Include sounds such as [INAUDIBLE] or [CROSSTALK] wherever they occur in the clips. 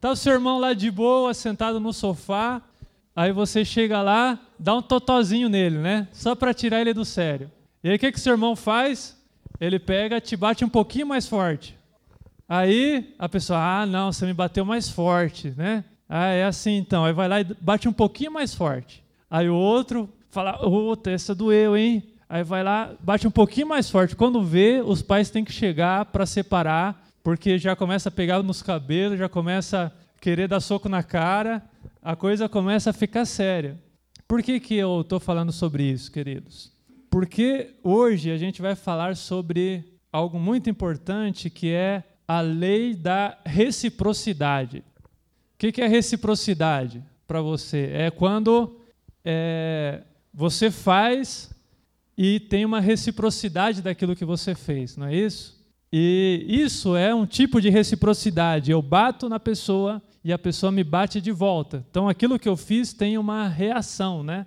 Tá o seu irmão lá de boa, sentado no sofá, aí você chega lá, dá um totozinho nele, né? Só para tirar ele do sério. E aí o que, que seu irmão faz? Ele pega, te bate um pouquinho mais forte. Aí a pessoa, ah, não, você me bateu mais forte, né? Ah, é assim então. Aí vai lá e bate um pouquinho mais forte. Aí o outro fala, outra, essa doeu, hein? Aí vai lá, bate um pouquinho mais forte. Quando vê, os pais têm que chegar para separar, porque já começa a pegar nos cabelos, já começa a querer dar soco na cara, a coisa começa a ficar séria. Por que, que eu estou falando sobre isso, queridos? Porque hoje a gente vai falar sobre algo muito importante que é a lei da reciprocidade. O que, que é reciprocidade para você? É quando é, você faz e tem uma reciprocidade daquilo que você fez, não é isso? E isso é um tipo de reciprocidade. Eu bato na pessoa e a pessoa me bate de volta. Então aquilo que eu fiz tem uma reação, né?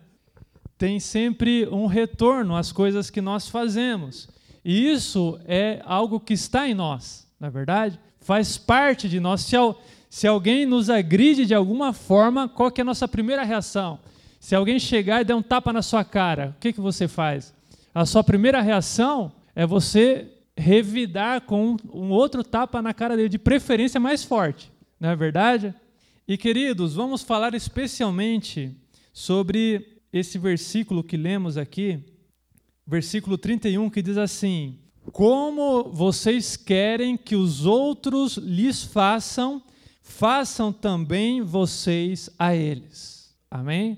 Tem sempre um retorno às coisas que nós fazemos. E isso é algo que está em nós, na é verdade? Faz parte de nós. Se, se alguém nos agride de alguma forma, qual é a nossa primeira reação? Se alguém chegar e der um tapa na sua cara, o que, que você faz? A sua primeira reação é você revidar com um outro tapa na cara dele, de preferência mais forte, não é verdade? E queridos, vamos falar especialmente sobre esse versículo que lemos aqui, versículo 31, que diz assim: Como vocês querem que os outros lhes façam, façam também vocês a eles. Amém?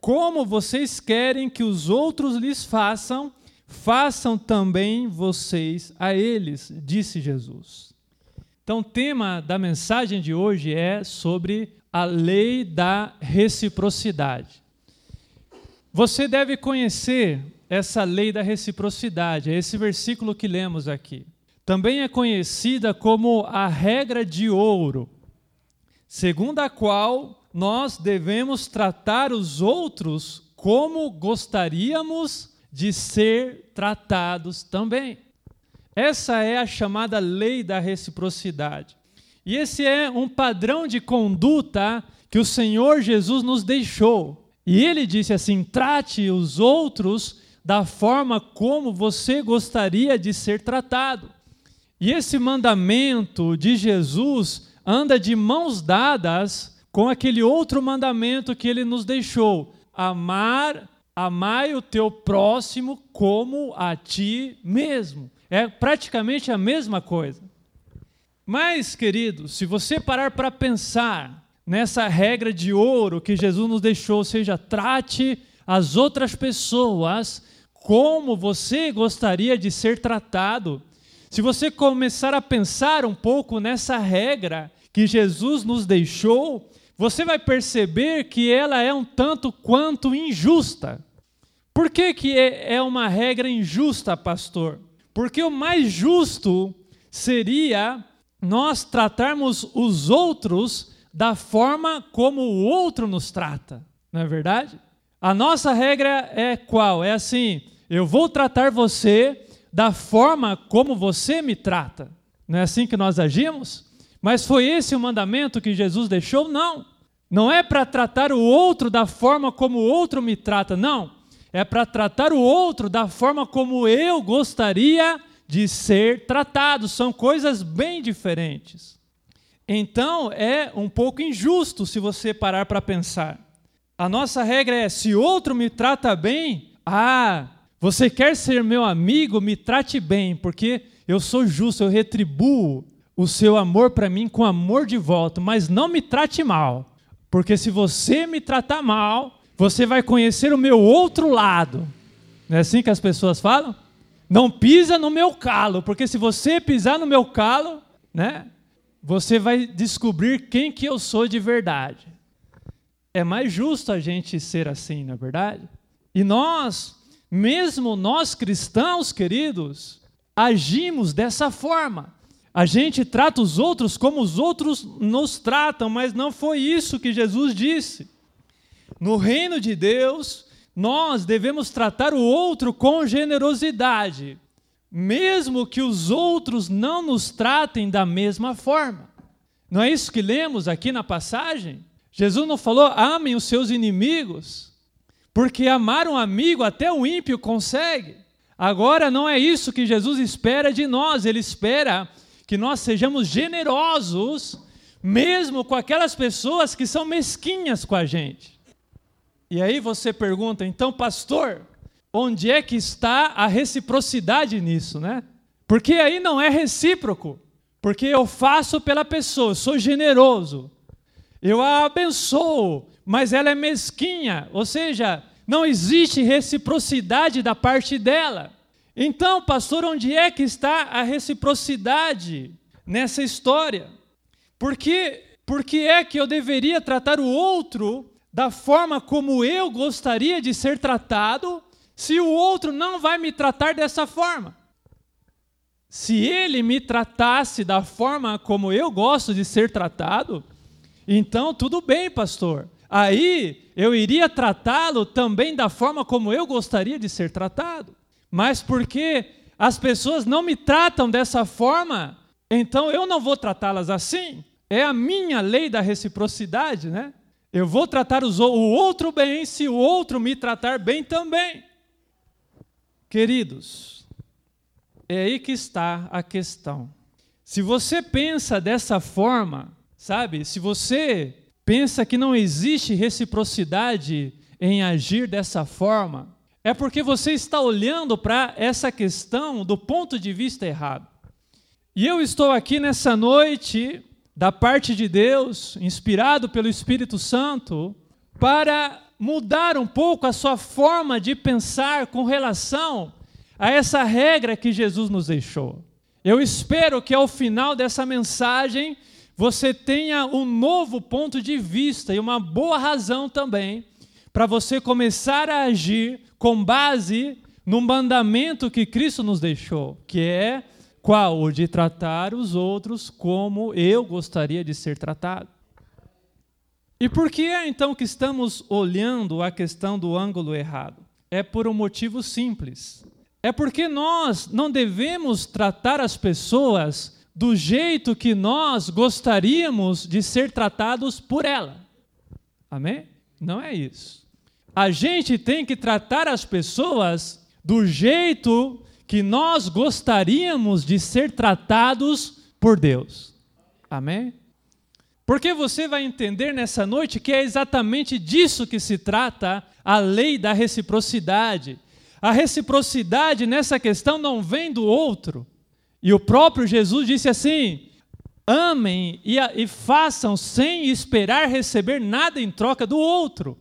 Como vocês querem que os outros lhes façam, façam também vocês a eles, disse Jesus. Então, o tema da mensagem de hoje é sobre a lei da reciprocidade. Você deve conhecer essa lei da reciprocidade, é esse versículo que lemos aqui. Também é conhecida como a regra de ouro, segundo a qual nós devemos tratar os outros como gostaríamos de ser tratados também. Essa é a chamada lei da reciprocidade. E esse é um padrão de conduta que o Senhor Jesus nos deixou. E ele disse assim: trate os outros da forma como você gostaria de ser tratado. E esse mandamento de Jesus anda de mãos dadas com aquele outro mandamento que ele nos deixou: amar, amai o teu próximo como a ti mesmo. É praticamente a mesma coisa. Mas, querido, se você parar para pensar nessa regra de ouro que Jesus nos deixou, ou seja, trate as outras pessoas como você gostaria de ser tratado. Se você começar a pensar um pouco nessa regra que Jesus nos deixou, você vai perceber que ela é um tanto quanto injusta. Por que, que é, é uma regra injusta, pastor? Porque o mais justo seria nós tratarmos os outros da forma como o outro nos trata, não é verdade? A nossa regra é qual? É assim: eu vou tratar você da forma como você me trata. Não é assim que nós agimos? Mas foi esse o mandamento que Jesus deixou? Não. Não é para tratar o outro da forma como o outro me trata, não. É para tratar o outro da forma como eu gostaria de ser tratado. São coisas bem diferentes. Então é um pouco injusto se você parar para pensar. A nossa regra é: se outro me trata bem, ah, você quer ser meu amigo, me trate bem, porque eu sou justo, eu retribuo o seu amor para mim com amor de volta, mas não me trate mal, porque se você me tratar mal, você vai conhecer o meu outro lado. Não é assim que as pessoas falam? Não pisa no meu calo, porque se você pisar no meu calo, né, você vai descobrir quem que eu sou de verdade. É mais justo a gente ser assim, na é verdade? E nós, mesmo nós cristãos, queridos, agimos dessa forma. A gente trata os outros como os outros nos tratam, mas não foi isso que Jesus disse. No reino de Deus, nós devemos tratar o outro com generosidade, mesmo que os outros não nos tratem da mesma forma. Não é isso que lemos aqui na passagem? Jesus não falou: amem os seus inimigos, porque amar um amigo até o ímpio consegue. Agora não é isso que Jesus espera de nós, ele espera que nós sejamos generosos, mesmo com aquelas pessoas que são mesquinhas com a gente. E aí você pergunta, então, pastor, onde é que está a reciprocidade nisso, né? Porque aí não é recíproco. Porque eu faço pela pessoa, sou generoso, eu a abençoo, mas ela é mesquinha, ou seja, não existe reciprocidade da parte dela. Então, pastor, onde é que está a reciprocidade nessa história? Por que, por que é que eu deveria tratar o outro da forma como eu gostaria de ser tratado, se o outro não vai me tratar dessa forma? Se ele me tratasse da forma como eu gosto de ser tratado, então tudo bem, pastor. Aí eu iria tratá-lo também da forma como eu gostaria de ser tratado. Mas porque as pessoas não me tratam dessa forma, então eu não vou tratá-las assim. É a minha lei da reciprocidade, né? Eu vou tratar o outro bem se o outro me tratar bem também. Queridos, é aí que está a questão. Se você pensa dessa forma, sabe? Se você pensa que não existe reciprocidade em agir dessa forma, é porque você está olhando para essa questão do ponto de vista errado. E eu estou aqui nessa noite, da parte de Deus, inspirado pelo Espírito Santo, para mudar um pouco a sua forma de pensar com relação a essa regra que Jesus nos deixou. Eu espero que ao final dessa mensagem você tenha um novo ponto de vista e uma boa razão também para você começar a agir com base no mandamento que Cristo nos deixou, que é qual? O de tratar os outros como eu gostaria de ser tratado. E por que é então que estamos olhando a questão do ângulo errado? É por um motivo simples é porque nós não devemos tratar as pessoas do jeito que nós gostaríamos de ser tratados por ela. Amém? Não é isso. A gente tem que tratar as pessoas do jeito que nós gostaríamos de ser tratados por Deus. Amém? Porque você vai entender nessa noite que é exatamente disso que se trata a lei da reciprocidade a reciprocidade nessa questão não vem do outro. E o próprio Jesus disse assim: amem e, e façam sem esperar receber nada em troca do outro.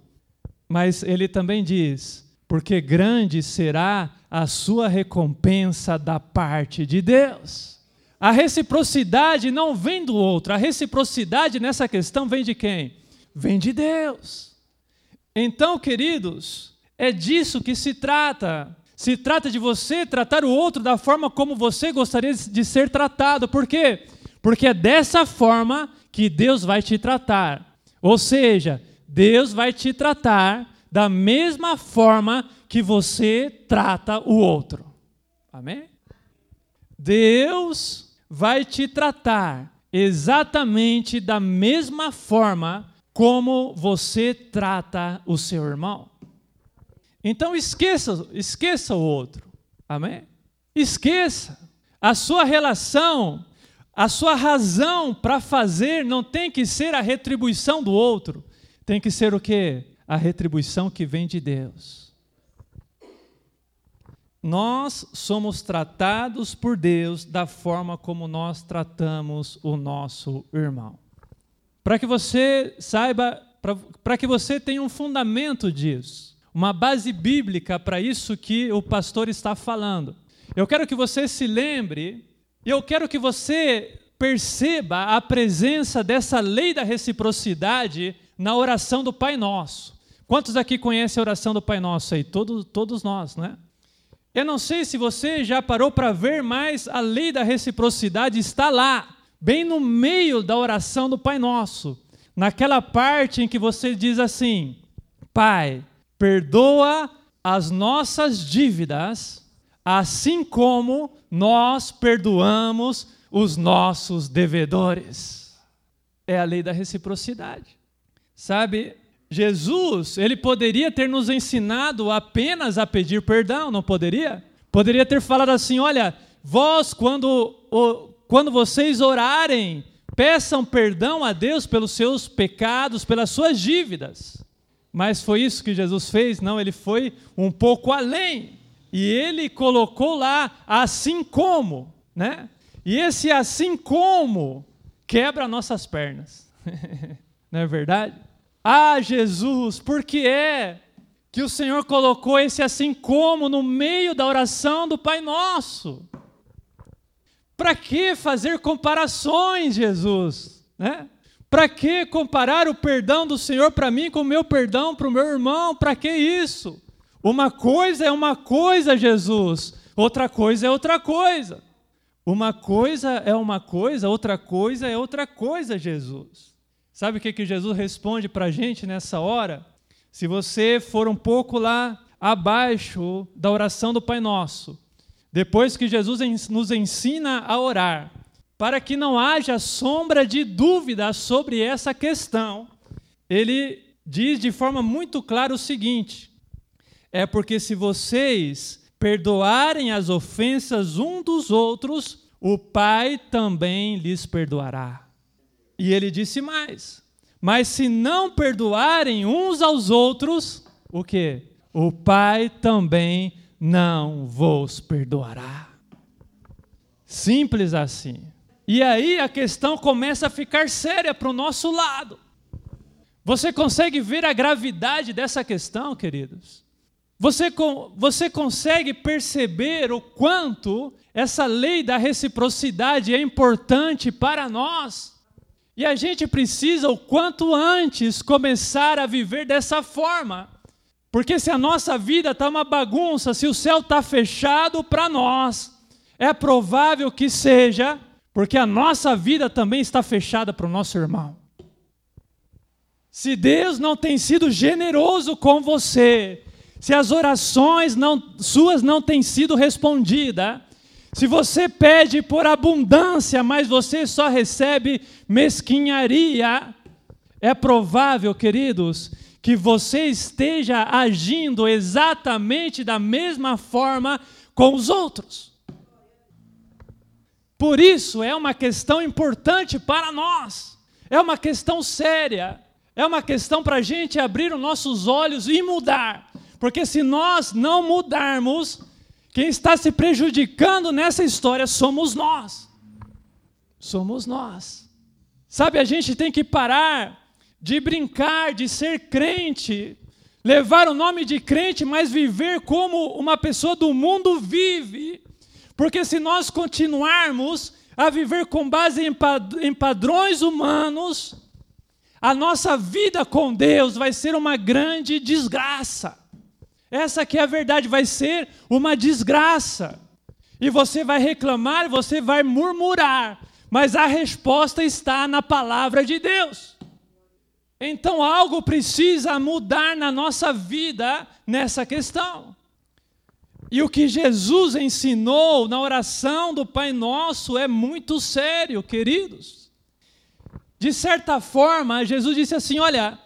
Mas ele também diz: porque grande será a sua recompensa da parte de Deus. A reciprocidade não vem do outro, a reciprocidade nessa questão vem de quem? Vem de Deus. Então, queridos, é disso que se trata. Se trata de você tratar o outro da forma como você gostaria de ser tratado. Por quê? Porque é dessa forma que Deus vai te tratar. Ou seja, Deus vai te tratar da mesma forma que você trata o outro. Amém? Deus vai te tratar exatamente da mesma forma como você trata o seu irmão. Então esqueça, esqueça o outro. Amém? Esqueça. A sua relação, a sua razão para fazer não tem que ser a retribuição do outro. Tem que ser o quê? A retribuição que vem de Deus. Nós somos tratados por Deus da forma como nós tratamos o nosso irmão. Para que você saiba, para que você tenha um fundamento disso uma base bíblica para isso que o pastor está falando. Eu quero que você se lembre, e eu quero que você perceba a presença dessa lei da reciprocidade na oração do Pai Nosso. Quantos aqui conhecem a oração do Pai Nosso aí? Todos, todos nós, né? Eu não sei se você já parou para ver, mas a lei da reciprocidade está lá, bem no meio da oração do Pai Nosso, naquela parte em que você diz assim: Pai, perdoa as nossas dívidas, assim como nós perdoamos os nossos devedores. é a lei da reciprocidade. Sabe, Jesus, ele poderia ter nos ensinado apenas a pedir perdão, não poderia? Poderia ter falado assim: olha, vós, quando, quando vocês orarem, peçam perdão a Deus pelos seus pecados, pelas suas dívidas. Mas foi isso que Jesus fez? Não, ele foi um pouco além. E ele colocou lá assim como, né? E esse assim como quebra nossas pernas. [LAUGHS] Não é verdade? Ah, Jesus, por que é que o Senhor colocou esse assim como no meio da oração do Pai Nosso? Para que fazer comparações, Jesus? Né? Para que comparar o perdão do Senhor para mim com o meu perdão para o meu irmão? Para que isso? Uma coisa é uma coisa, Jesus, outra coisa é outra coisa. Uma coisa é uma coisa, outra coisa é outra coisa, Jesus. Sabe o que, que Jesus responde para a gente nessa hora? Se você for um pouco lá abaixo da oração do Pai Nosso, depois que Jesus nos ensina a orar, para que não haja sombra de dúvida sobre essa questão, ele diz de forma muito clara o seguinte: é porque se vocês perdoarem as ofensas um dos outros, o Pai também lhes perdoará. E ele disse mais: Mas se não perdoarem uns aos outros, o que? O Pai também não vos perdoará. Simples assim. E aí a questão começa a ficar séria para o nosso lado. Você consegue ver a gravidade dessa questão, queridos? Você, você consegue perceber o quanto essa lei da reciprocidade é importante para nós? E a gente precisa, o quanto antes, começar a viver dessa forma. Porque se a nossa vida está uma bagunça, se o céu está fechado para nós, é provável que seja porque a nossa vida também está fechada para o nosso irmão. Se Deus não tem sido generoso com você, se as orações não, suas não têm sido respondidas, se você pede por abundância, mas você só recebe mesquinharia, é provável, queridos, que você esteja agindo exatamente da mesma forma com os outros. Por isso é uma questão importante para nós, é uma questão séria, é uma questão para a gente abrir os nossos olhos e mudar, porque se nós não mudarmos, quem está se prejudicando nessa história somos nós. Somos nós. Sabe, a gente tem que parar de brincar, de ser crente, levar o nome de crente, mas viver como uma pessoa do mundo vive. Porque se nós continuarmos a viver com base em padrões humanos, a nossa vida com Deus vai ser uma grande desgraça. Essa que é a verdade, vai ser uma desgraça. E você vai reclamar, você vai murmurar, mas a resposta está na palavra de Deus. Então algo precisa mudar na nossa vida nessa questão. E o que Jesus ensinou na oração do Pai Nosso é muito sério, queridos. De certa forma, Jesus disse assim: Olha,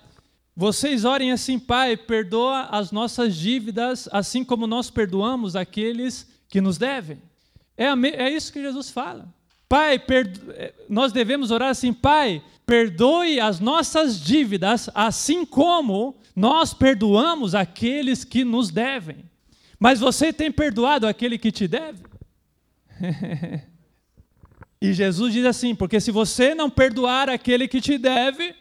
vocês orem assim, Pai, perdoa as nossas dívidas, assim como nós perdoamos aqueles que nos devem. É, é isso que Jesus fala. Pai, perdo... É, nós devemos orar assim, Pai, perdoe as nossas dívidas, assim como nós perdoamos aqueles que nos devem. Mas você tem perdoado aquele que te deve? [LAUGHS] e Jesus diz assim: porque se você não perdoar aquele que te deve,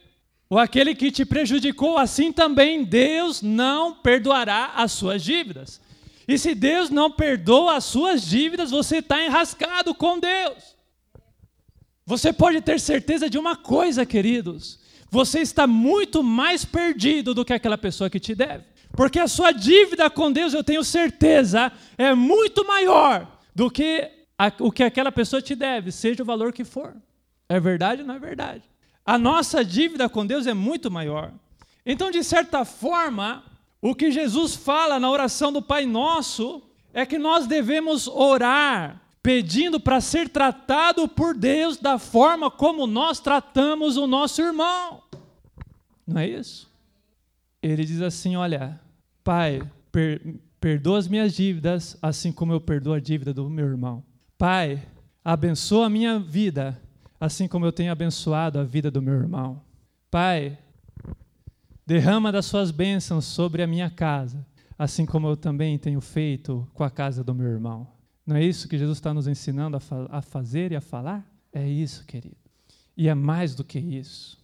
ou aquele que te prejudicou, assim também Deus não perdoará as suas dívidas. E se Deus não perdoa as suas dívidas, você está enrascado com Deus. Você pode ter certeza de uma coisa, queridos: você está muito mais perdido do que aquela pessoa que te deve. Porque a sua dívida com Deus, eu tenho certeza, é muito maior do que a, o que aquela pessoa te deve, seja o valor que for. É verdade ou não é verdade? A nossa dívida com Deus é muito maior. Então, de certa forma, o que Jesus fala na oração do Pai Nosso é que nós devemos orar pedindo para ser tratado por Deus da forma como nós tratamos o nosso irmão. Não é isso? Ele diz assim: Olha, Pai, per perdoa as minhas dívidas, assim como eu perdoo a dívida do meu irmão. Pai, abençoa a minha vida, assim como eu tenho abençoado a vida do meu irmão. Pai, derrama das suas bênçãos sobre a minha casa, assim como eu também tenho feito com a casa do meu irmão. Não é isso que Jesus está nos ensinando a, fa a fazer e a falar? É isso, querido. E é mais do que isso.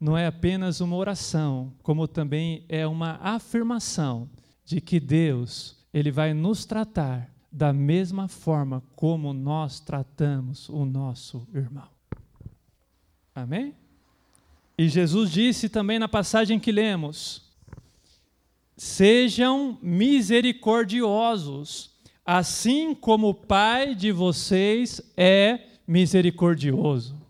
Não é apenas uma oração, como também é uma afirmação de que Deus, ele vai nos tratar da mesma forma como nós tratamos o nosso irmão. Amém? E Jesus disse também na passagem que lemos: Sejam misericordiosos, assim como o Pai de vocês é misericordioso.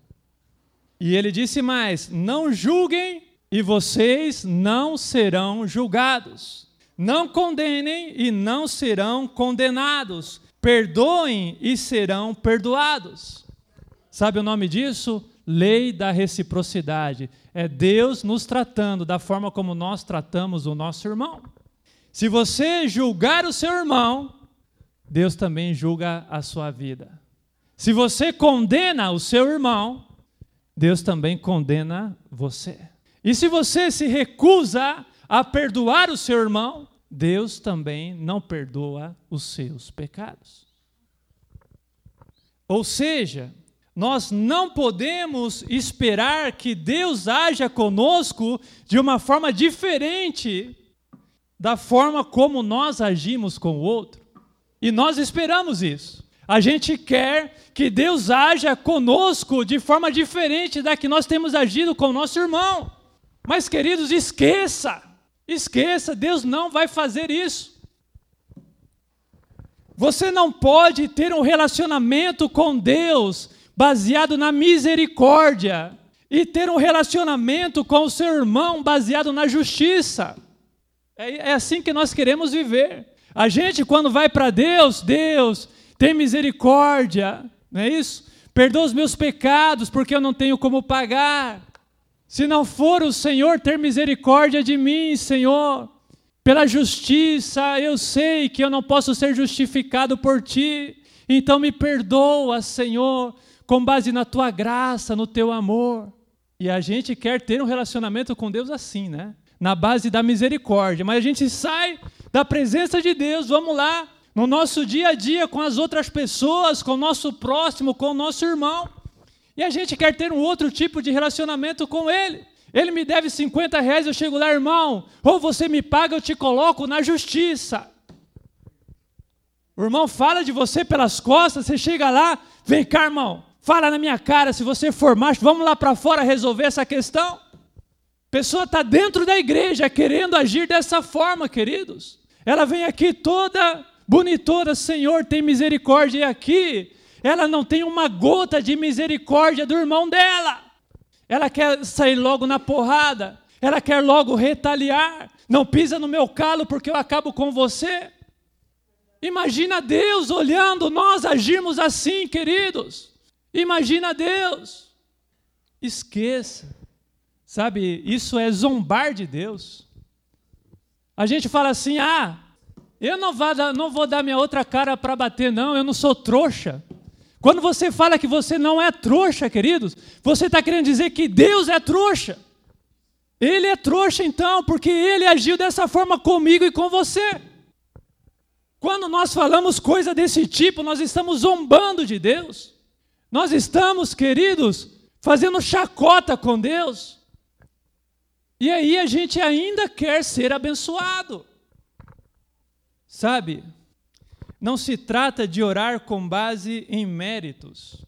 E ele disse mais: Não julguem e vocês não serão julgados. Não condenem e não serão condenados. Perdoem e serão perdoados. Sabe o nome disso? Lei da reciprocidade. É Deus nos tratando da forma como nós tratamos o nosso irmão. Se você julgar o seu irmão, Deus também julga a sua vida. Se você condena o seu irmão, Deus também condena você. E se você se recusa a perdoar o seu irmão, Deus também não perdoa os seus pecados. Ou seja, nós não podemos esperar que Deus haja conosco de uma forma diferente da forma como nós agimos com o outro. E nós esperamos isso. A gente quer que Deus haja conosco de forma diferente da que nós temos agido com o nosso irmão. Mas, queridos, esqueça, esqueça, Deus não vai fazer isso. Você não pode ter um relacionamento com Deus baseado na misericórdia e ter um relacionamento com o seu irmão baseado na justiça. É, é assim que nós queremos viver. A gente, quando vai para Deus, Deus, tem misericórdia, não é isso? Perdoa os meus pecados, porque eu não tenho como pagar. Se não for o Senhor ter misericórdia de mim, Senhor, pela justiça, eu sei que eu não posso ser justificado por ti. Então me perdoa, Senhor, com base na tua graça, no teu amor. E a gente quer ter um relacionamento com Deus assim, né? Na base da misericórdia. Mas a gente sai da presença de Deus, vamos lá, no nosso dia a dia com as outras pessoas, com o nosso próximo, com o nosso irmão. E a gente quer ter um outro tipo de relacionamento com ele. Ele me deve 50 reais, eu chego lá, irmão, ou você me paga, eu te coloco na justiça. O irmão fala de você pelas costas, você chega lá, vem cá, irmão, fala na minha cara, se você for macho, vamos lá para fora resolver essa questão. A pessoa está dentro da igreja querendo agir dessa forma, queridos. Ela vem aqui toda bonitona, Senhor, tem misericórdia. E aqui, ela não tem uma gota de misericórdia do irmão dela. Ela quer sair logo na porrada. Ela quer logo retaliar. Não pisa no meu calo porque eu acabo com você. Imagina Deus olhando nós agirmos assim, queridos. Imagina Deus. Esqueça. Sabe, isso é zombar de Deus. A gente fala assim: ah, eu não vou dar, não vou dar minha outra cara para bater, não, eu não sou trouxa. Quando você fala que você não é trouxa, queridos, você está querendo dizer que Deus é trouxa. Ele é trouxa então, porque ele agiu dessa forma comigo e com você. Quando nós falamos coisa desse tipo, nós estamos zombando de Deus. Nós estamos, queridos, fazendo chacota com Deus. E aí a gente ainda quer ser abençoado. Sabe, não se trata de orar com base em méritos,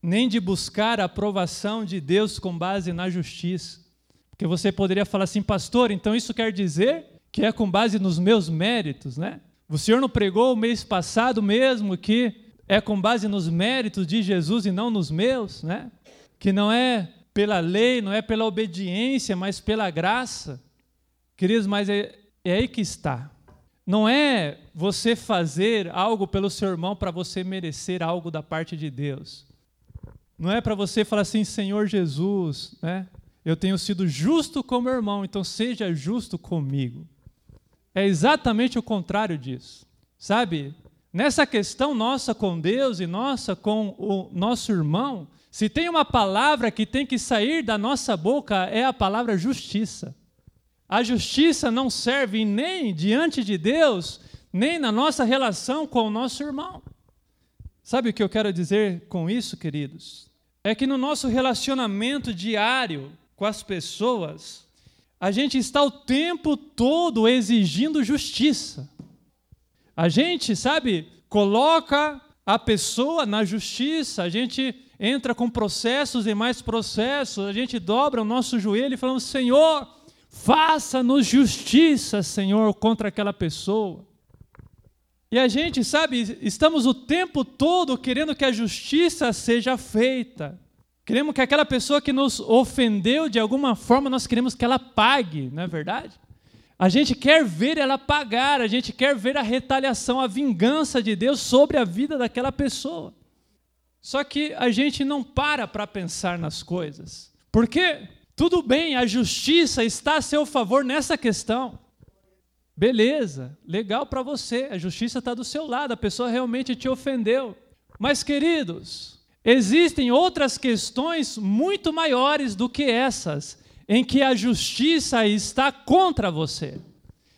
nem de buscar a aprovação de Deus com base na justiça. Porque você poderia falar assim, pastor, então isso quer dizer que é com base nos meus méritos, né? O senhor não pregou o mês passado mesmo que é com base nos méritos de Jesus e não nos meus, né? Que não é pela lei, não é pela obediência, mas pela graça. Queridos, mas é, é aí que está. Não é você fazer algo pelo seu irmão para você merecer algo da parte de Deus. Não é para você falar assim, Senhor Jesus, né? Eu tenho sido justo com meu irmão, então seja justo comigo. É exatamente o contrário disso. Sabe? Nessa questão nossa com Deus e nossa com o nosso irmão, se tem uma palavra que tem que sair da nossa boca, é a palavra justiça. A justiça não serve nem diante de Deus, nem na nossa relação com o nosso irmão. Sabe o que eu quero dizer com isso, queridos? É que no nosso relacionamento diário com as pessoas, a gente está o tempo todo exigindo justiça. A gente, sabe, coloca a pessoa na justiça, a gente entra com processos e mais processos, a gente dobra o nosso joelho e falamos: Senhor, Faça-nos justiça, Senhor, contra aquela pessoa. E a gente, sabe, estamos o tempo todo querendo que a justiça seja feita. Queremos que aquela pessoa que nos ofendeu de alguma forma, nós queremos que ela pague, não é verdade? A gente quer ver ela pagar, a gente quer ver a retaliação, a vingança de Deus sobre a vida daquela pessoa. Só que a gente não para para pensar nas coisas. Por quê? Tudo bem, a justiça está a seu favor nessa questão. Beleza, legal para você, a justiça está do seu lado, a pessoa realmente te ofendeu. Mas, queridos, existem outras questões muito maiores do que essas, em que a justiça está contra você.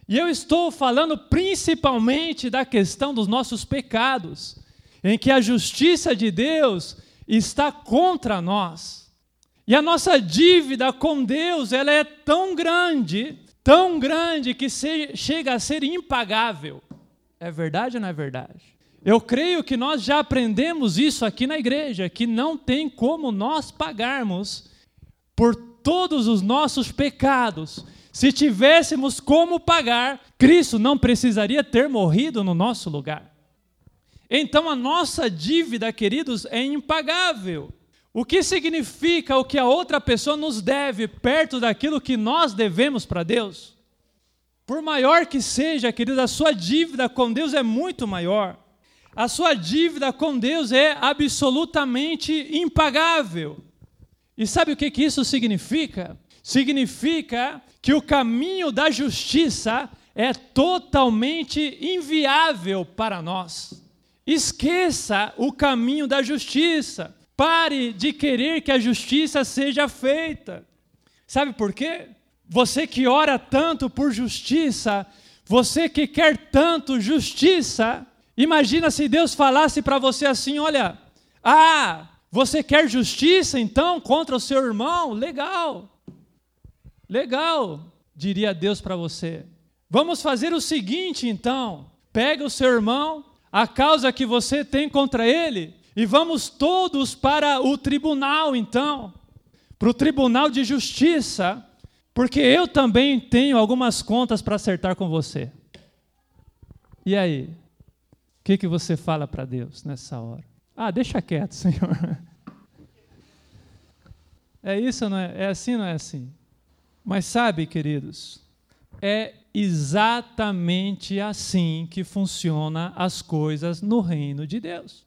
E eu estou falando principalmente da questão dos nossos pecados, em que a justiça de Deus está contra nós. E a nossa dívida com Deus, ela é tão grande, tão grande que se, chega a ser impagável. É verdade ou não é verdade? Eu creio que nós já aprendemos isso aqui na igreja, que não tem como nós pagarmos por todos os nossos pecados. Se tivéssemos como pagar, Cristo não precisaria ter morrido no nosso lugar. Então a nossa dívida, queridos, é impagável. O que significa o que a outra pessoa nos deve perto daquilo que nós devemos para Deus? Por maior que seja, querido, a sua dívida com Deus é muito maior. A sua dívida com Deus é absolutamente impagável. E sabe o que, que isso significa? Significa que o caminho da justiça é totalmente inviável para nós. Esqueça o caminho da justiça. Pare de querer que a justiça seja feita. Sabe por quê? Você que ora tanto por justiça, você que quer tanto justiça, imagina se Deus falasse para você assim: olha, ah, você quer justiça então contra o seu irmão? Legal, legal, diria Deus para você. Vamos fazer o seguinte então: pega o seu irmão, a causa que você tem contra ele, e vamos todos para o tribunal, então, para o tribunal de justiça, porque eu também tenho algumas contas para acertar com você. E aí? O que, que você fala para Deus nessa hora? Ah, deixa quieto, [LAUGHS] Senhor. É isso, não é? É assim, não é assim? Mas sabe, queridos, é exatamente assim que funcionam as coisas no reino de Deus.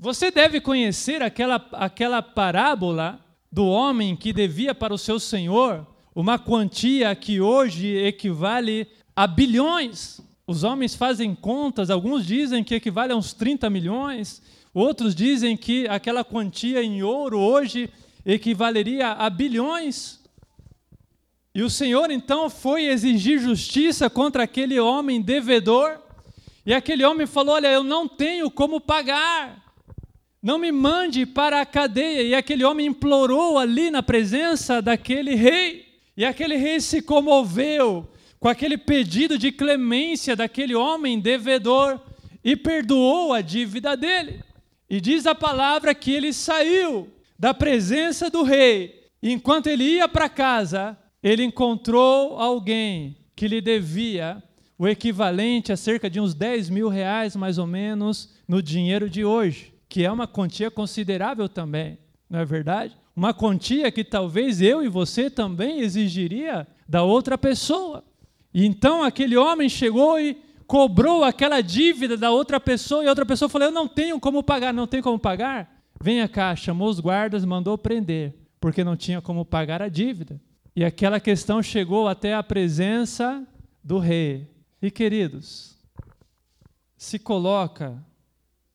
Você deve conhecer aquela, aquela parábola do homem que devia para o seu senhor uma quantia que hoje equivale a bilhões. Os homens fazem contas, alguns dizem que equivale a uns 30 milhões, outros dizem que aquela quantia em ouro hoje equivaleria a bilhões. E o Senhor então foi exigir justiça contra aquele homem devedor, e aquele homem falou: Olha, eu não tenho como pagar. Não me mande para a cadeia. E aquele homem implorou ali na presença daquele rei. E aquele rei se comoveu com aquele pedido de clemência daquele homem devedor e perdoou a dívida dele. E diz a palavra que ele saiu da presença do rei. E enquanto ele ia para casa, ele encontrou alguém que lhe devia o equivalente a cerca de uns 10 mil reais, mais ou menos, no dinheiro de hoje que é uma quantia considerável também, não é verdade? Uma quantia que talvez eu e você também exigiria da outra pessoa. E então aquele homem chegou e cobrou aquela dívida da outra pessoa, e a outra pessoa falou: Eu não tenho como pagar, não tenho como pagar. Venha cá, chamou os guardas, mandou prender, porque não tinha como pagar a dívida. E aquela questão chegou até a presença do rei. E queridos, se coloca,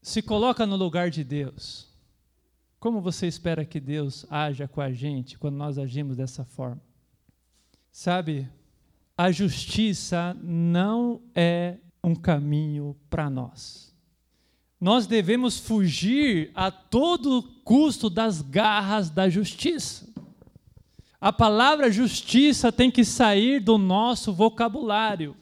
se coloca no lugar de Deus. Como você espera que Deus haja com a gente quando nós agimos dessa forma? Sabe, a justiça não é um caminho para nós. Nós devemos fugir a todo custo das garras da justiça. A palavra justiça tem que sair do nosso vocabulário.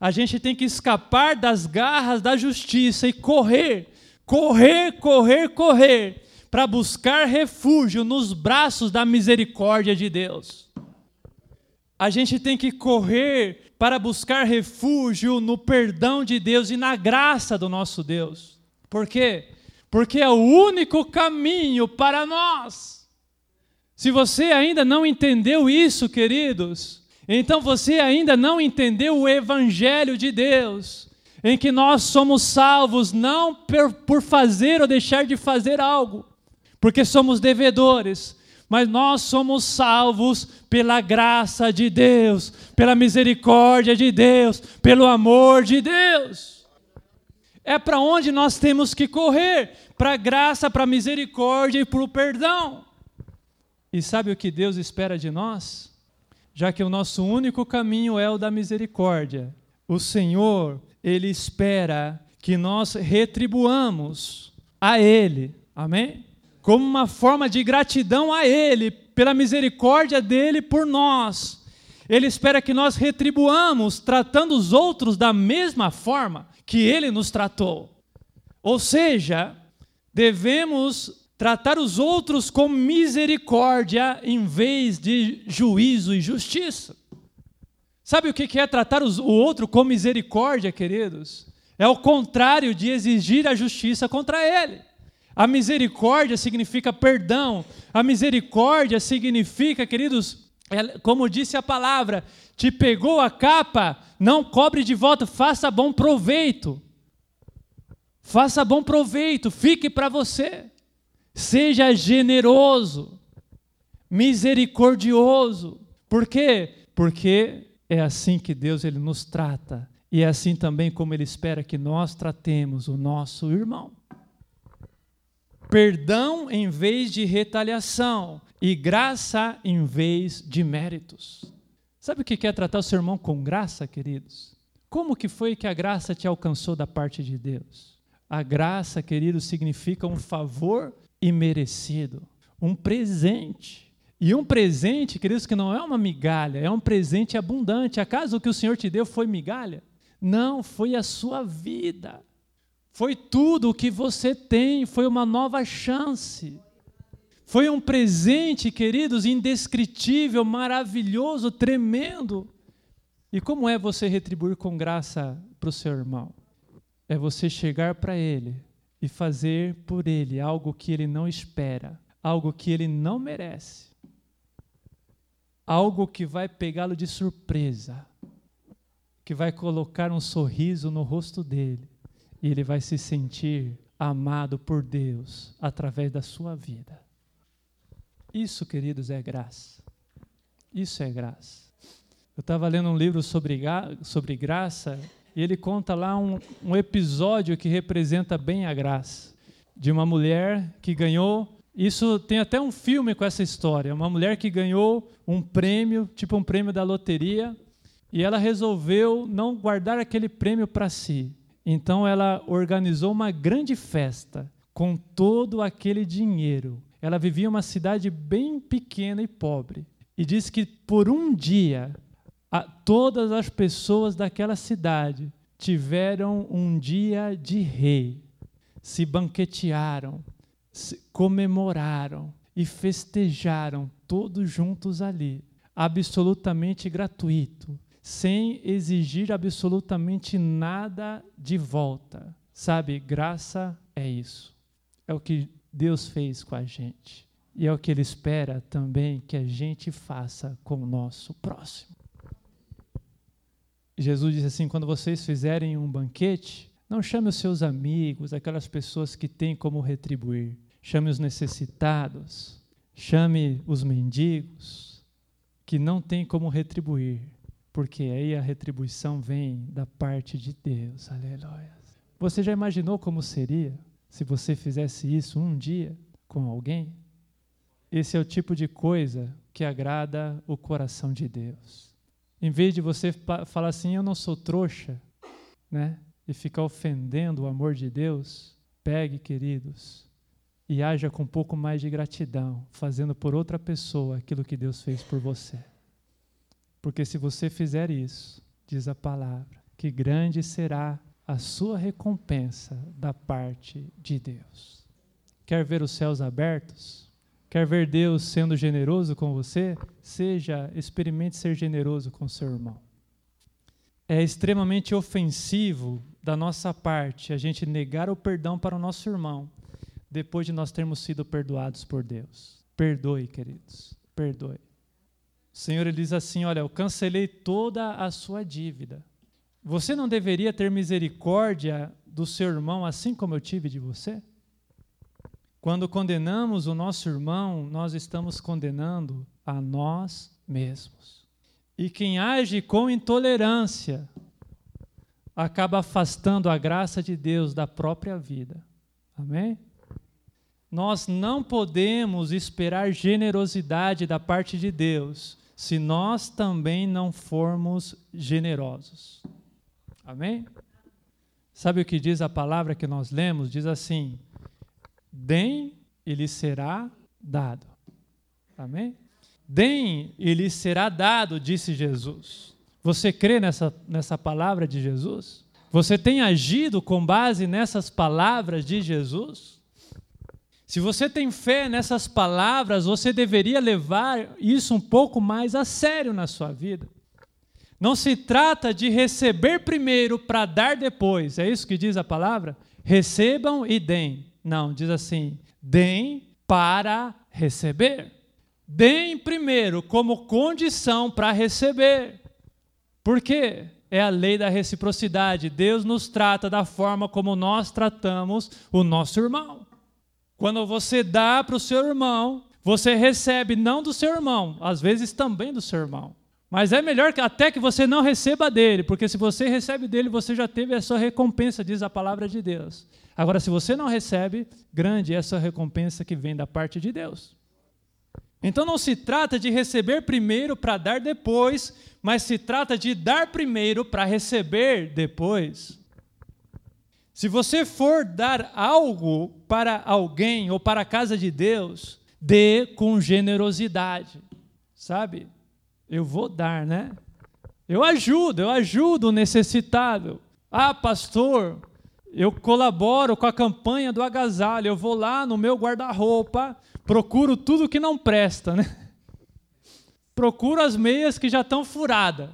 A gente tem que escapar das garras da justiça e correr, correr, correr, correr, para buscar refúgio nos braços da misericórdia de Deus. A gente tem que correr para buscar refúgio no perdão de Deus e na graça do nosso Deus. Por quê? Porque é o único caminho para nós. Se você ainda não entendeu isso, queridos, então você ainda não entendeu o Evangelho de Deus, em que nós somos salvos não por fazer ou deixar de fazer algo, porque somos devedores, mas nós somos salvos pela graça de Deus, pela misericórdia de Deus, pelo amor de Deus. É para onde nós temos que correr para a graça, para a misericórdia e para o perdão. E sabe o que Deus espera de nós? Já que o nosso único caminho é o da misericórdia, o Senhor, Ele espera que nós retribuamos a Ele, amém? Como uma forma de gratidão a Ele, pela misericórdia dele por nós. Ele espera que nós retribuamos tratando os outros da mesma forma que Ele nos tratou. Ou seja, devemos tratar os outros com misericórdia em vez de juízo e justiça. Sabe o que é tratar o outro com misericórdia, queridos? É o contrário de exigir a justiça contra ele. A misericórdia significa perdão. A misericórdia significa, queridos, é, como disse a palavra, te pegou a capa, não cobre de volta, faça bom proveito. Faça bom proveito, fique para você. Seja generoso, misericordioso. Por quê? Porque é assim que Deus ele nos trata e é assim também como ele espera que nós tratemos o nosso irmão. Perdão em vez de retaliação e graça em vez de méritos. Sabe o que é tratar o seu irmão com graça, queridos? Como que foi que a graça te alcançou da parte de Deus? A graça, queridos, significa um favor imerecido, um presente. E um presente, queridos, que não é uma migalha, é um presente abundante. Acaso o que o Senhor te deu foi migalha? Não, foi a sua vida. Foi tudo o que você tem, foi uma nova chance. Foi um presente, queridos, indescritível, maravilhoso, tremendo. E como é você retribuir com graça para o seu irmão? É você chegar para ele e fazer por ele algo que ele não espera, algo que ele não merece, algo que vai pegá-lo de surpresa, que vai colocar um sorriso no rosto dele e ele vai se sentir amado por Deus através da sua vida. Isso, queridos, é graça. Isso é graça. Eu estava lendo um livro sobre, sobre graça e ele conta lá um, um episódio que representa bem a graça de uma mulher que ganhou. Isso tem até um filme com essa história. Uma mulher que ganhou um prêmio, tipo um prêmio da loteria, e ela resolveu não guardar aquele prêmio para si. Então ela organizou uma grande festa com todo aquele dinheiro. Ela vivia em uma cidade bem pequena e pobre. E disse que por um dia a, todas as pessoas daquela cidade tiveram um dia de rei, se banquetearam, comemoraram e festejaram todos juntos ali, absolutamente gratuito, sem exigir absolutamente nada de volta. Sabe, graça é isso. É o que Deus fez com a gente. E é o que Ele espera também que a gente faça com o nosso próximo. Jesus disse assim: quando vocês fizerem um banquete, não chame os seus amigos, aquelas pessoas que têm como retribuir. Chame os necessitados, chame os mendigos, que não têm como retribuir, porque aí a retribuição vem da parte de Deus. Aleluia. Você já imaginou como seria se você fizesse isso um dia com alguém? Esse é o tipo de coisa que agrada o coração de Deus. Em vez de você falar assim, eu não sou trouxa, né? E ficar ofendendo o amor de Deus, pegue, queridos, e haja com um pouco mais de gratidão, fazendo por outra pessoa aquilo que Deus fez por você. Porque se você fizer isso, diz a palavra, que grande será a sua recompensa da parte de Deus. Quer ver os céus abertos? Quer ver Deus sendo generoso com você? Seja, experimente ser generoso com seu irmão. É extremamente ofensivo da nossa parte a gente negar o perdão para o nosso irmão depois de nós termos sido perdoados por Deus. Perdoe, queridos, perdoe. O Senhor ele diz assim: Olha, eu cancelei toda a sua dívida. Você não deveria ter misericórdia do seu irmão assim como eu tive de você? Quando condenamos o nosso irmão, nós estamos condenando a nós mesmos. E quem age com intolerância acaba afastando a graça de Deus da própria vida. Amém? Nós não podemos esperar generosidade da parte de Deus se nós também não formos generosos. Amém? Sabe o que diz a palavra que nós lemos? Diz assim: Deem e lhe será dado. Amém? Deem e lhe será dado, disse Jesus. Você crê nessa, nessa palavra de Jesus? Você tem agido com base nessas palavras de Jesus? Se você tem fé nessas palavras, você deveria levar isso um pouco mais a sério na sua vida. Não se trata de receber primeiro para dar depois, é isso que diz a palavra? Recebam e deem. Não, diz assim: deem para receber. Deem primeiro como condição para receber. Por quê? É a lei da reciprocidade. Deus nos trata da forma como nós tratamos o nosso irmão. Quando você dá para o seu irmão, você recebe não do seu irmão, às vezes também do seu irmão. Mas é melhor que até que você não receba dele, porque se você recebe dele, você já teve a sua recompensa, diz a palavra de Deus. Agora, se você não recebe, grande é essa recompensa que vem da parte de Deus. Então não se trata de receber primeiro para dar depois, mas se trata de dar primeiro para receber depois. Se você for dar algo para alguém ou para a casa de Deus, dê com generosidade, sabe? Eu vou dar, né? Eu ajudo, eu ajudo o necessitado. Ah, pastor, eu colaboro com a campanha do agasalho, eu vou lá no meu guarda-roupa, procuro tudo que não presta, né? Procuro as meias que já estão furadas.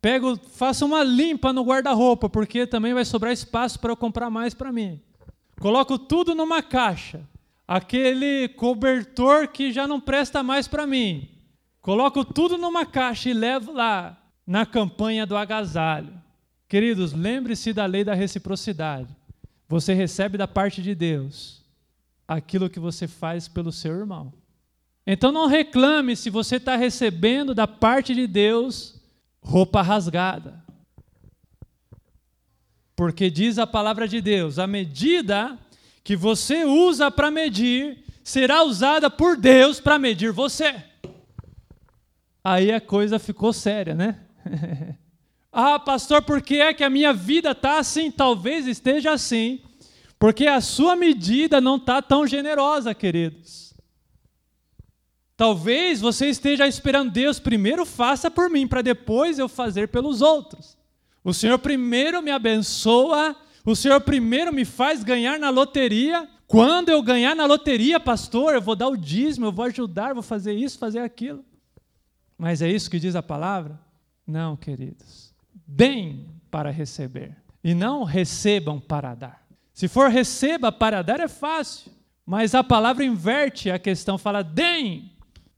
Pego, faço uma limpa no guarda-roupa, porque também vai sobrar espaço para eu comprar mais para mim. Coloco tudo numa caixa. Aquele cobertor que já não presta mais para mim. Coloco tudo numa caixa e levo lá na campanha do agasalho. Queridos, lembre-se da lei da reciprocidade. Você recebe da parte de Deus aquilo que você faz pelo seu irmão. Então não reclame se você está recebendo da parte de Deus roupa rasgada. Porque diz a palavra de Deus: a medida que você usa para medir será usada por Deus para medir você. Aí a coisa ficou séria, né? [LAUGHS] Ah, pastor, por que é que a minha vida está assim? Talvez esteja assim, porque a sua medida não está tão generosa, queridos. Talvez você esteja esperando Deus primeiro faça por mim, para depois eu fazer pelos outros. O Senhor primeiro me abençoa, o Senhor primeiro me faz ganhar na loteria. Quando eu ganhar na loteria, pastor, eu vou dar o dízimo, eu vou ajudar, vou fazer isso, fazer aquilo. Mas é isso que diz a palavra? Não, queridos deem para receber e não recebam para dar. Se for receba para dar é fácil, mas a palavra inverte a questão, fala deem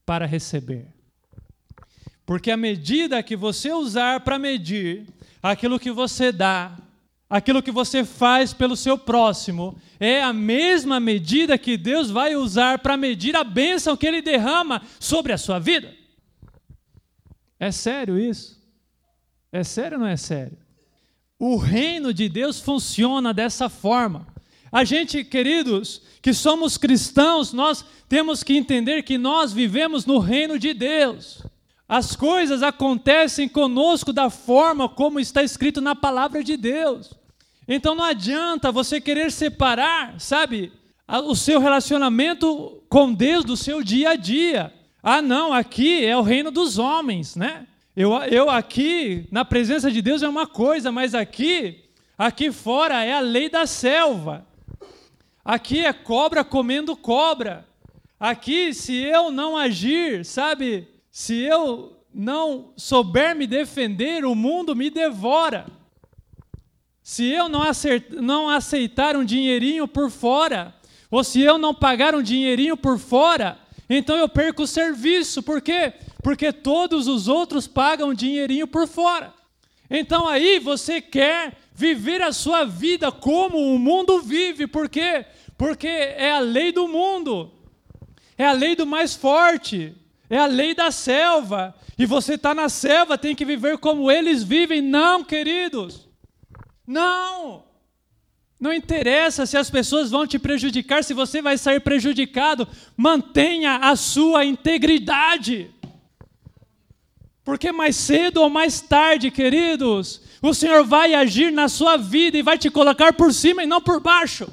para receber. Porque a medida que você usar para medir, aquilo que você dá, aquilo que você faz pelo seu próximo, é a mesma medida que Deus vai usar para medir a bênção que Ele derrama sobre a sua vida. É sério isso? É sério ou não é sério? O reino de Deus funciona dessa forma. A gente, queridos, que somos cristãos, nós temos que entender que nós vivemos no reino de Deus. As coisas acontecem conosco da forma como está escrito na palavra de Deus. Então não adianta você querer separar, sabe, o seu relacionamento com Deus do seu dia a dia. Ah, não, aqui é o reino dos homens, né? Eu, eu aqui, na presença de Deus é uma coisa, mas aqui, aqui fora é a lei da selva. Aqui é cobra comendo cobra. Aqui, se eu não agir, sabe, se eu não souber me defender, o mundo me devora. Se eu não, não aceitar um dinheirinho por fora, ou se eu não pagar um dinheirinho por fora, então eu perco o serviço. Por quê? Porque todos os outros pagam dinheirinho por fora. Então aí você quer viver a sua vida como o mundo vive, por quê? Porque é a lei do mundo, é a lei do mais forte, é a lei da selva, e você está na selva, tem que viver como eles vivem. Não, queridos, não. Não interessa se as pessoas vão te prejudicar, se você vai sair prejudicado, mantenha a sua integridade. Porque mais cedo ou mais tarde, queridos, o Senhor vai agir na sua vida e vai te colocar por cima e não por baixo.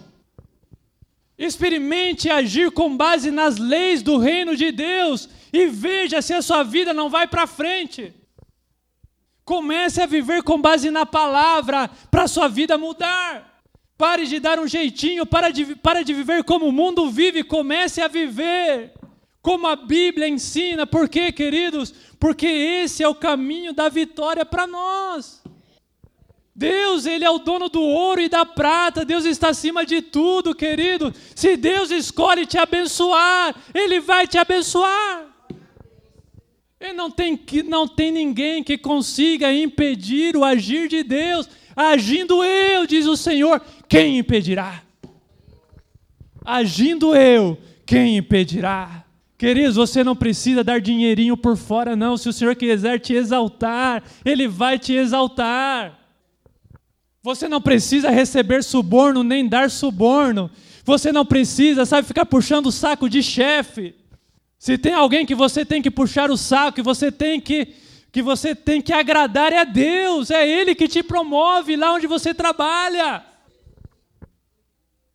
Experimente agir com base nas leis do reino de Deus e veja se a sua vida não vai para frente. Comece a viver com base na palavra para a sua vida mudar. Pare de dar um jeitinho, para de, para de viver como o mundo vive, comece a viver como a Bíblia ensina. Por quê, queridos? Porque esse é o caminho da vitória para nós. Deus, Ele é o dono do ouro e da prata, Deus está acima de tudo, querido. Se Deus escolhe te abençoar, Ele vai te abençoar. E não tem, não tem ninguém que consiga impedir o agir de Deus. Agindo eu, diz o Senhor, quem impedirá? Agindo eu, quem impedirá? Queridos, você não precisa dar dinheirinho por fora, não. Se o Senhor quiser te exaltar, Ele vai te exaltar. Você não precisa receber suborno nem dar suborno. Você não precisa, sabe, ficar puxando o saco de chefe. Se tem alguém que você tem que puxar o saco, que você tem que que você tem que agradar é a Deus, é Ele que te promove lá onde você trabalha.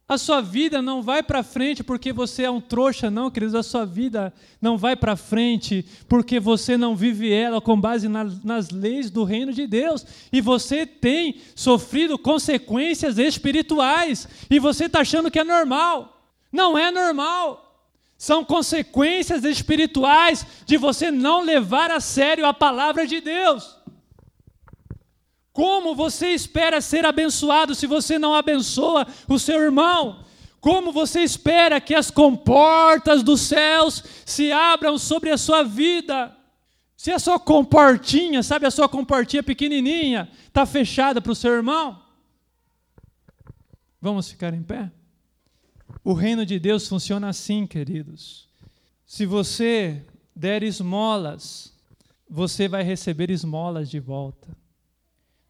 A sua vida não vai para frente porque você é um trouxa, não, queridos. A sua vida não vai para frente porque você não vive ela com base na, nas leis do reino de Deus. E você tem sofrido consequências espirituais. E você está achando que é normal. Não é normal. São consequências espirituais de você não levar a sério a palavra de Deus. Como você espera ser abençoado se você não abençoa o seu irmão? Como você espera que as comportas dos céus se abram sobre a sua vida? Se a sua comportinha, sabe a sua comportinha pequenininha, está fechada para o seu irmão? Vamos ficar em pé? O reino de Deus funciona assim, queridos. Se você der esmolas, você vai receber esmolas de volta.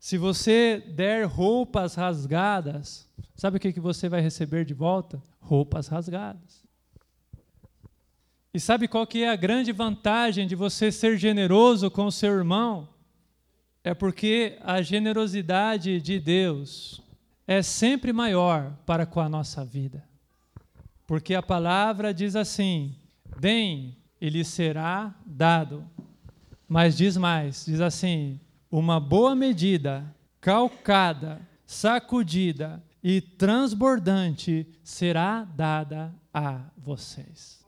Se você der roupas rasgadas, sabe o que, que você vai receber de volta? Roupas rasgadas. E sabe qual que é a grande vantagem de você ser generoso com o seu irmão? É porque a generosidade de Deus é sempre maior para com a nossa vida. Porque a palavra diz assim: deem e lhe será dado. Mas diz mais: diz assim, uma boa medida, calcada, sacudida e transbordante será dada a vocês.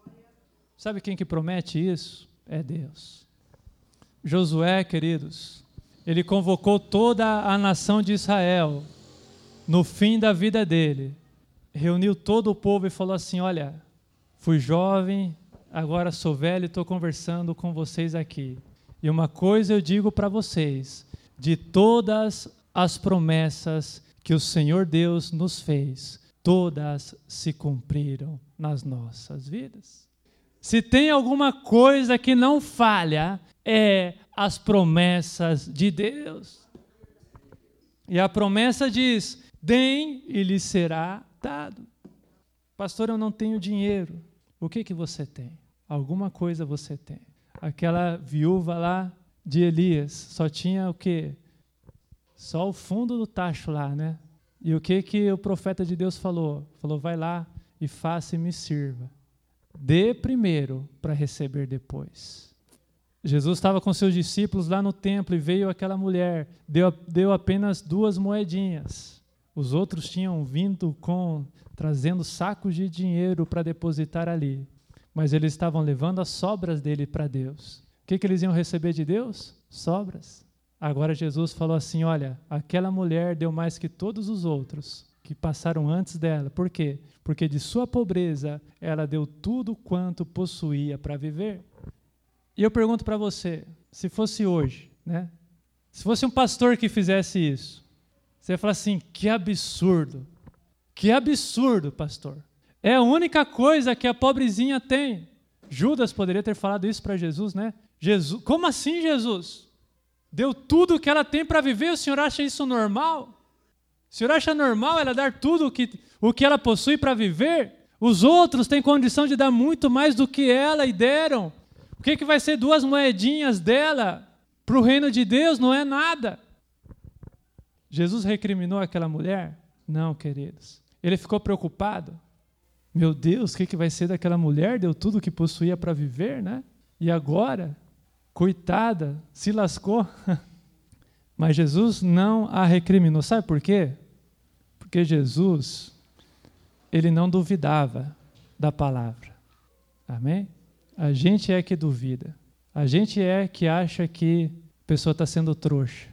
Sabe quem que promete isso? É Deus. Josué, queridos, ele convocou toda a nação de Israel no fim da vida dele. Reuniu todo o povo e falou assim: Olha, fui jovem, agora sou velho e estou conversando com vocês aqui. E uma coisa eu digo para vocês: de todas as promessas que o Senhor Deus nos fez, todas se cumpriram nas nossas vidas. Se tem alguma coisa que não falha, é as promessas de Deus. E a promessa diz: deem e lhe será dado. Pastor, eu não tenho dinheiro. O que que você tem? Alguma coisa você tem. Aquela viúva lá de Elias só tinha o quê? Só o fundo do tacho lá, né? E o que que o profeta de Deus falou? Falou: vai lá e faça e me sirva. Dê primeiro para receber depois. Jesus estava com seus discípulos lá no templo e veio aquela mulher, deu, deu apenas duas moedinhas. Os outros tinham vindo com trazendo sacos de dinheiro para depositar ali, mas eles estavam levando as sobras dele para Deus. O que, que eles iam receber de Deus? Sobras. Agora Jesus falou assim: olha, aquela mulher deu mais que todos os outros que passaram antes dela. Por quê? Porque de sua pobreza ela deu tudo quanto possuía para viver. E eu pergunto para você, se fosse hoje, né? Se fosse um pastor que fizesse isso, você ia falar assim: que absurdo, que absurdo, pastor. É a única coisa que a pobrezinha tem. Judas poderia ter falado isso para Jesus, né? Jesus, como assim, Jesus? Deu tudo o que ela tem para viver, o senhor acha isso normal? O senhor acha normal ela dar tudo o que, o que ela possui para viver? Os outros têm condição de dar muito mais do que ela e deram. O que, que vai ser duas moedinhas dela para o reino de Deus? Não é nada. Jesus recriminou aquela mulher? Não, queridos. Ele ficou preocupado. Meu Deus, o que, que vai ser daquela mulher? Deu tudo o que possuía para viver, né? E agora, coitada, se lascou. [LAUGHS] Mas Jesus não a recriminou. Sabe por quê? Porque Jesus, ele não duvidava da palavra. Amém? A gente é que duvida. A gente é que acha que a pessoa está sendo trouxa.